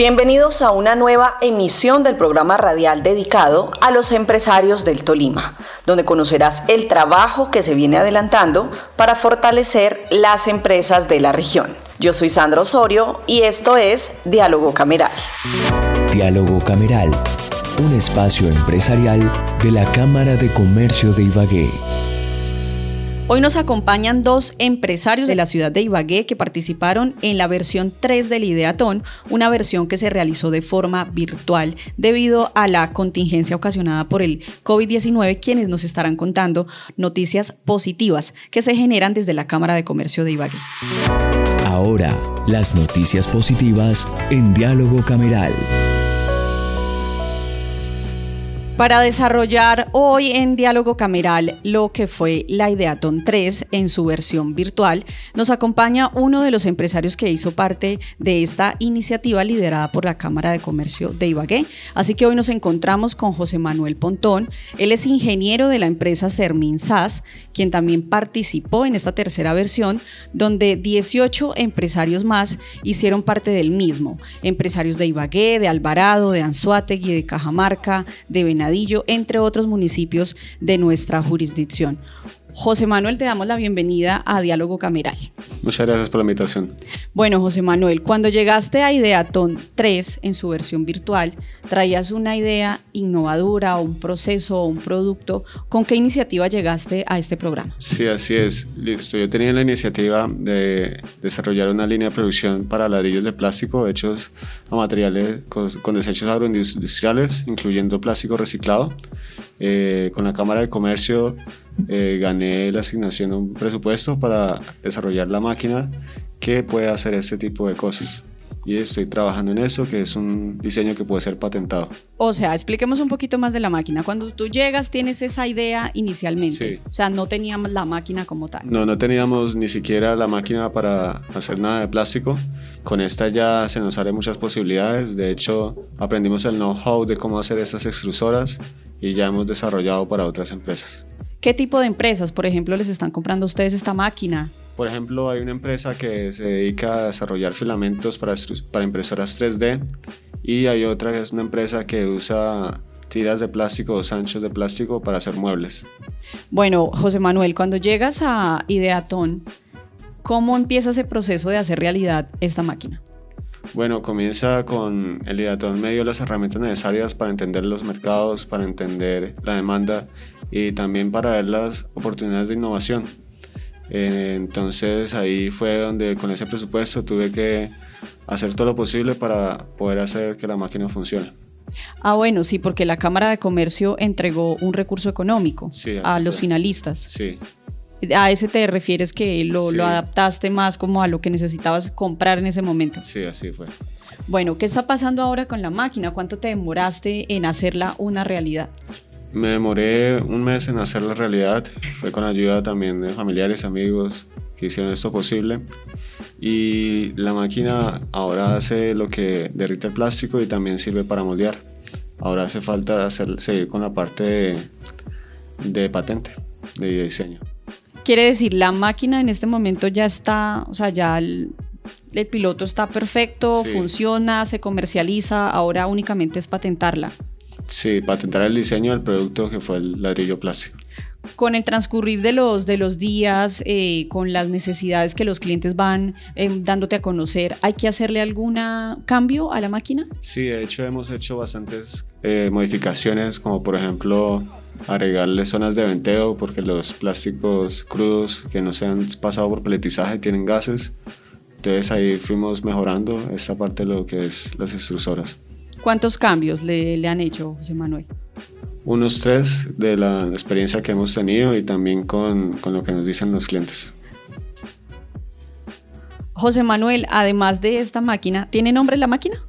Bienvenidos a una nueva emisión del programa radial dedicado a los empresarios del Tolima, donde conocerás el trabajo que se viene adelantando para fortalecer las empresas de la región. Yo soy Sandra Osorio y esto es Diálogo Cameral. Diálogo Cameral, un espacio empresarial de la Cámara de Comercio de Ibagué. Hoy nos acompañan dos empresarios de la ciudad de Ibagué que participaron en la versión 3 del Ideatón, una versión que se realizó de forma virtual debido a la contingencia ocasionada por el COVID-19, quienes nos estarán contando noticias positivas que se generan desde la Cámara de Comercio de Ibagué. Ahora, las noticias positivas en diálogo cameral. Para desarrollar hoy en Diálogo Cameral lo que fue la Ideaton 3 en su versión virtual, nos acompaña uno de los empresarios que hizo parte de esta iniciativa liderada por la Cámara de Comercio de Ibagué. Así que hoy nos encontramos con José Manuel Pontón. Él es ingeniero de la empresa Sermin SAS, quien también participó en esta tercera versión, donde 18 empresarios más hicieron parte del mismo. Empresarios de Ibagué, de Alvarado, de Anzuategui, de Cajamarca, de Benavides entre otros municipios de nuestra jurisdicción. José Manuel, te damos la bienvenida a Diálogo Cameral. Muchas gracias por la invitación. Bueno, José Manuel, cuando llegaste a Ideaton 3 en su versión virtual, traías una idea innovadora un proceso o un producto. ¿Con qué iniciativa llegaste a este programa? Sí, así es. Listo. Yo tenía la iniciativa de desarrollar una línea de producción para ladrillos de plástico hechos a materiales con, desechos agroindustriales, incluyendo plástico reciclado. Eh, con la Cámara de Comercio eh, gané la asignación de un presupuesto para desarrollar la máquina que puede hacer este tipo de cosas. Y estoy trabajando en eso, que es un diseño que puede ser patentado. O sea, expliquemos un poquito más de la máquina. Cuando tú llegas, tienes esa idea inicialmente. Sí. O sea, no teníamos la máquina como tal. No, no teníamos ni siquiera la máquina para hacer nada de plástico. Con esta ya se nos abren muchas posibilidades. De hecho, aprendimos el know-how de cómo hacer estas extrusoras y ya hemos desarrollado para otras empresas. ¿Qué tipo de empresas, por ejemplo, les están comprando a ustedes esta máquina? Por ejemplo, hay una empresa que se dedica a desarrollar filamentos para, para impresoras 3D y hay otra que es una empresa que usa tiras de plástico o sanchos de plástico para hacer muebles. Bueno, José Manuel, cuando llegas a Ideatón, ¿cómo empieza ese proceso de hacer realidad esta máquina? Bueno, comienza con el Ideatón medio las herramientas necesarias para entender los mercados, para entender la demanda y también para ver las oportunidades de innovación. Eh, entonces ahí fue donde con ese presupuesto tuve que hacer todo lo posible para poder hacer que la máquina funcione. Ah, bueno, sí, porque la Cámara de Comercio entregó un recurso económico a los finalistas. Sí. A ese te refieres que lo, lo, adaptaste más como a lo que necesitabas comprar en ese momento. Sí, así fue. Bueno, ¿qué está pasando ahora con la máquina? ¿Cuánto te demoraste en hacerla una realidad? Me demoré un mes en hacer la realidad, fue con ayuda también de familiares, amigos que hicieron esto posible. Y la máquina ahora hace lo que derrite el plástico y también sirve para moldear. Ahora hace falta hacer, seguir con la parte de, patente, de diseño. Quiere decir, la máquina en este momento ya está, o sea, ya el, el piloto está perfecto, funciona, se comercializa, ahora únicamente es patentarla. Sí, patentar el diseño del producto que fue el ladrillo plástico. Con el transcurrir de los, de los días, eh, con las necesidades que los clientes van em, dándote a conocer, ¿hay que hacerle algún cambio a la máquina? Sí, de hecho hemos hecho bastantes eh, modificaciones, como por ejemplo agregarle zonas de venteo, porque los plásticos crudos que no se han pasado por peletizaje tienen gases. Entonces ahí fuimos mejorando esta parte de lo que es las extrusoras. ¿Cuántos cambios le, han hecho, José Manuel? Unos tres de la experiencia que hemos tenido y también con, con lo que nos dicen los clientes. José Manuel, además de esta máquina, ¿tiene nombre la máquina?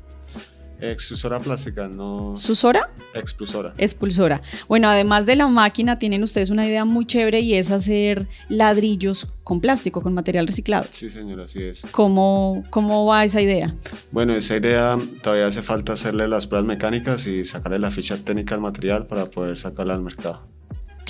Extrusora plástica, no. ¿Susora? Expulsora. Expulsora. Bueno, además de la máquina, tienen ustedes una idea muy chévere y es hacer ladrillos con plástico, con material reciclado. Sí, señor, así es. ¿Cómo, cómo va esa idea? Bueno, esa idea todavía hace falta hacerle las pruebas mecánicas y sacarle la ficha técnica al material para poder sacarla al mercado.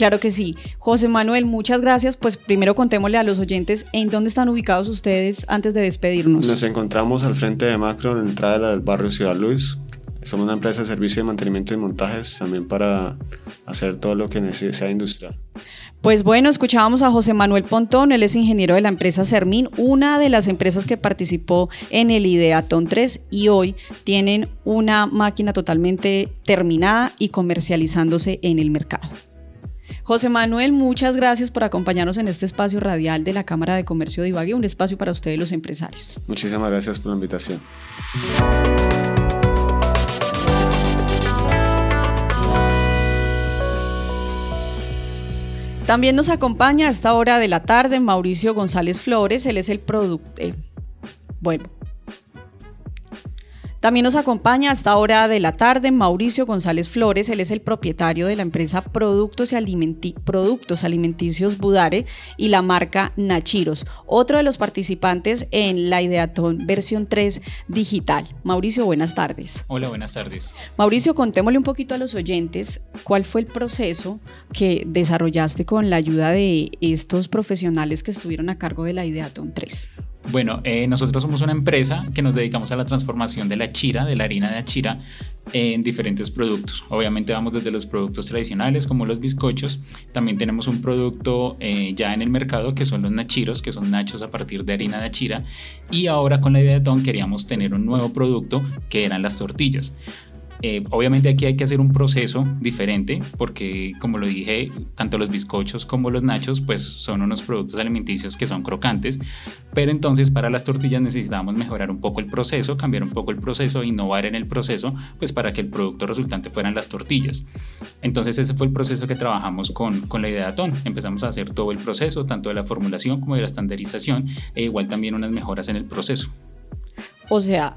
Claro que sí. José Manuel, muchas gracias. Pues primero contémosle a los oyentes en dónde están ubicados ustedes antes de despedirnos. Nos encontramos al frente de Macro, en la entrada del barrio Ciudad Luis. Somos una empresa de servicio de mantenimiento y montajes también para hacer todo lo que sea industrial. Pues bueno, escuchábamos a José Manuel Pontón, él es ingeniero de la empresa Sermín, una de las empresas que participó en el Ideaton 3 y hoy tienen una máquina totalmente terminada y comercializándose en el mercado. José Manuel, muchas gracias por acompañarnos en este espacio radial de la Cámara de Comercio de Ibagué, un espacio para ustedes los empresarios. Muchísimas gracias por la invitación. También nos acompaña a esta hora de la tarde Mauricio González Flores, él es el productor. Eh, bueno, también nos acompaña a esta hora de la tarde Mauricio González Flores, él es el propietario de la empresa Productos, y Productos Alimenticios Budare y la marca Nachiros, otro de los participantes en la Ideatón versión 3 digital. Mauricio, buenas tardes. Hola, buenas tardes. Mauricio, contémosle un poquito a los oyentes cuál fue el proceso que desarrollaste con la ayuda de estos profesionales que estuvieron a cargo de la Ideatón 3. Bueno, eh, nosotros somos una empresa que nos dedicamos a la transformación de la chira, de la harina de achira, en diferentes productos. Obviamente vamos desde los productos tradicionales como los bizcochos. También tenemos un producto eh, ya en el mercado que son los nachiros, que son nachos a partir de harina de achira. Y ahora con la idea de Ton queríamos tener un nuevo producto que eran las tortillas. Eh, obviamente aquí hay que hacer un proceso diferente porque como lo dije, tanto los bizcochos como los nachos pues son unos productos alimenticios que son crocantes, pero entonces para las tortillas necesitábamos mejorar un poco el proceso, cambiar un poco el proceso, innovar en el proceso pues para que el producto resultante fueran las tortillas. Entonces ese fue el proceso que trabajamos con, con la idea de Atón. Empezamos a hacer todo el proceso, tanto de la formulación como de la estandarización e igual también unas mejoras en el proceso. O sea,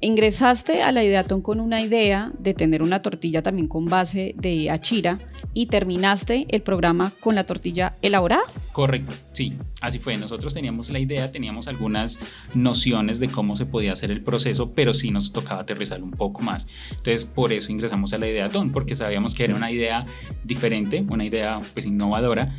ingresaste a la Ideaton con una idea de tener una tortilla también con base de achira y terminaste el programa con la tortilla elaborada. Correcto, sí, así fue. Nosotros teníamos la idea, teníamos algunas nociones de cómo se podía hacer el proceso, pero sí nos tocaba aterrizar un poco más. Entonces, por eso ingresamos a la Ideaton, porque sabíamos que era una idea diferente, una idea pues innovadora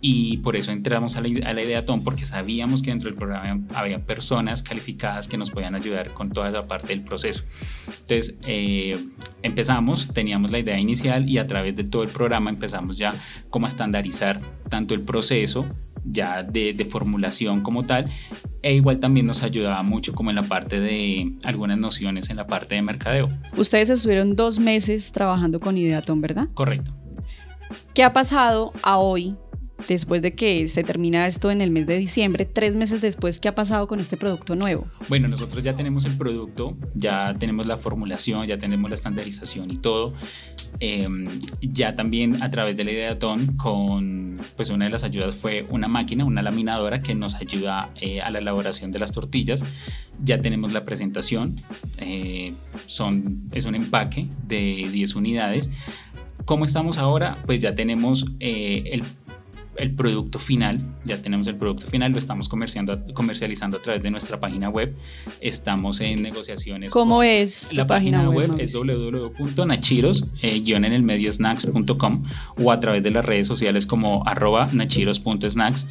y por eso entramos a la, idea Tom porque sabíamos que dentro del programa había personas calificadas que nos podían ayudar con toda esa parte del proceso. Entonces eh, empezamos, teníamos la idea inicial y a través de todo el programa empezamos ya como a estandarizar tanto el proceso ya de, de, formulación como tal e igual también nos ayudaba mucho como en la parte de algunas nociones en la parte de mercadeo. Ustedes estuvieron dos meses trabajando con Ideaton, ¿verdad? Correcto. ¿Qué ha pasado a hoy después de que se termina esto en el mes de diciembre, tres meses después, ¿qué ha pasado con este producto nuevo? Bueno, nosotros ya tenemos el producto, ya tenemos la formulación, ya tenemos la estandarización y todo. Em, ya también a través de la idea TON, con pues una de las ayudas fue una máquina, una laminadora que nos ayuda eh, a la elaboración de las tortillas. Ya tenemos la presentación, eh, son, es un empaque de 10 unidades. ¿Cómo estamos ahora? Pues ya tenemos eh, el el producto final, ya tenemos el producto final, lo estamos comercializando a través de nuestra página web. Estamos en negociaciones. ¿Cómo es? La página, web, es www.nachiros, eh, o a través de las redes sociales como arroba nachiros.snacks.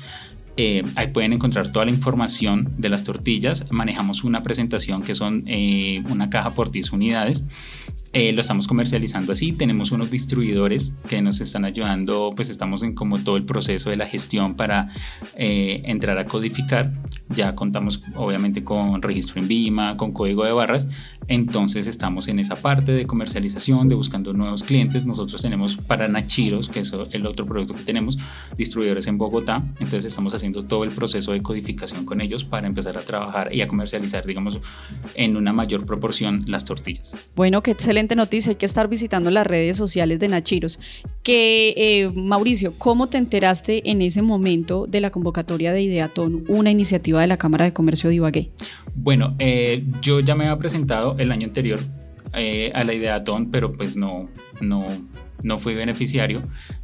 Eh, ahí pueden encontrar toda la información de las tortillas. Manejamos una presentación que son eh, una caja por 10 unidades. Eh, lo estamos comercializando así. Tenemos unos distribuidores que nos están ayudando, pues estamos en como todo el proceso de la gestión para entrar a codificar. Ya contamos obviamente con registro en Vima, con código de barras. Entonces estamos en esa parte de comercialización, de buscando nuevos clientes. Nosotros tenemos para Nachiros, que es el otro producto que tenemos, distribuidores en Bogotá. Entonces estamos haciendo todo el proceso de codificación con ellos para empezar a trabajar y a comercializar, digamos, en una mayor proporción las tortillas. Bueno, qué excelente noticia. Hay que estar visitando las redes sociales de Nachiros. Que, eh, Mauricio, ¿cómo te enteraste en ese momento de la convocatoria de Ideatón, una iniciativa de la Cámara de Comercio de Ibagué? Bueno, eh, yo ya me había presentado el año anterior eh, a la Ideatón, pero pues no, no, no fui beneficiario.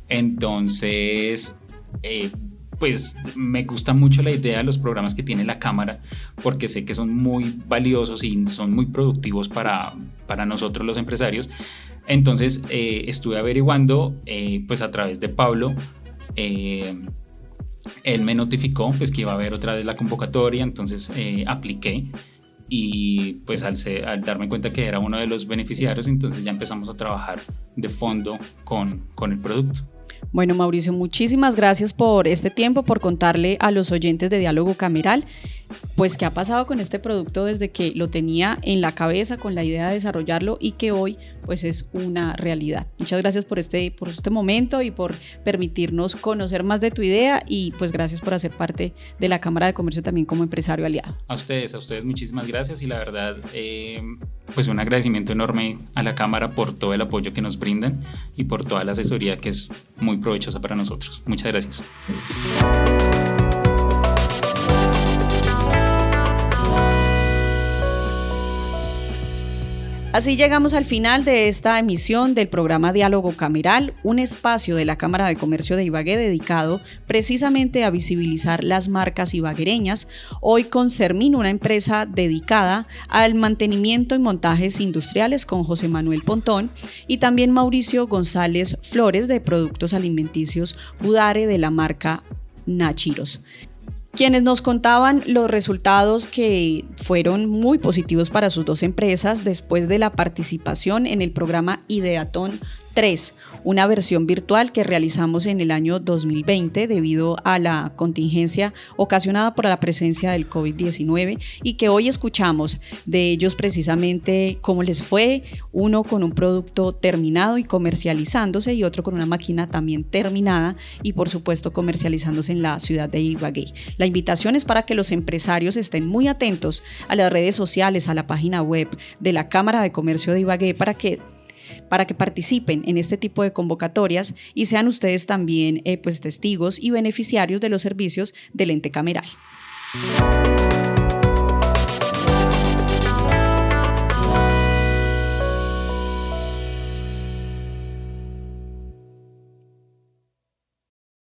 Entonces, eh, pues me gusta mucho la idea de los programas que tiene la cámara porque sé que son muy valiosos y son muy productivos para, para nosotros los empresarios. Entonces eh, estuve averiguando eh, pues a través de Pablo. Eh, él me notificó pues que iba a haber otra vez la convocatoria, entonces apliqué y pues al, al, darme cuenta que era uno de los beneficiarios, entonces ya empezamos a trabajar de fondo con, con el producto. Bueno, Mauricio, muchísimas gracias por este tiempo, por contarle a los oyentes de Diálogo Cameral, pues qué ha pasado con este producto desde que lo tenía en la cabeza con la idea de desarrollarlo y que hoy pues es una realidad. Muchas gracias por este, por este momento y por permitirnos conocer más de tu idea y pues gracias por hacer parte de la Cámara de Comercio también como empresario aliado. A ustedes, a ustedes muchísimas gracias y la verdad eh, pues un agradecimiento enorme a la Cámara por todo el apoyo que nos brindan y por toda la asesoría que es muy provechosa para nosotros. Muchas gracias. Así llegamos al final de esta emisión del programa Diálogo Cameral, un espacio de la Cámara de Comercio de Ibagué dedicado precisamente a visibilizar las marcas ibaguereñas, hoy con Sermin, una empresa dedicada al mantenimiento y montajes industriales con José Manuel Pontón y también Mauricio González Flores de Productos Alimenticios Budare de la marca Nachiros quienes nos contaban los resultados que fueron muy positivos para sus dos empresas después de la participación en el programa Ideatón 3, una versión virtual que realizamos en el año 2020 debido a la contingencia ocasionada por la presencia del COVID-19 y que hoy escuchamos de ellos precisamente cómo les fue, uno con un producto terminado y comercializándose y otro con una máquina también terminada y por supuesto comercializándose en la ciudad de Ibagué. La invitación es para que los empresarios estén muy atentos a las redes sociales, a la página web de la Cámara de Comercio de Ibagué para que para que participen en este tipo de convocatorias y sean ustedes también eh, pues, testigos y beneficiarios de los servicios del ente cameral.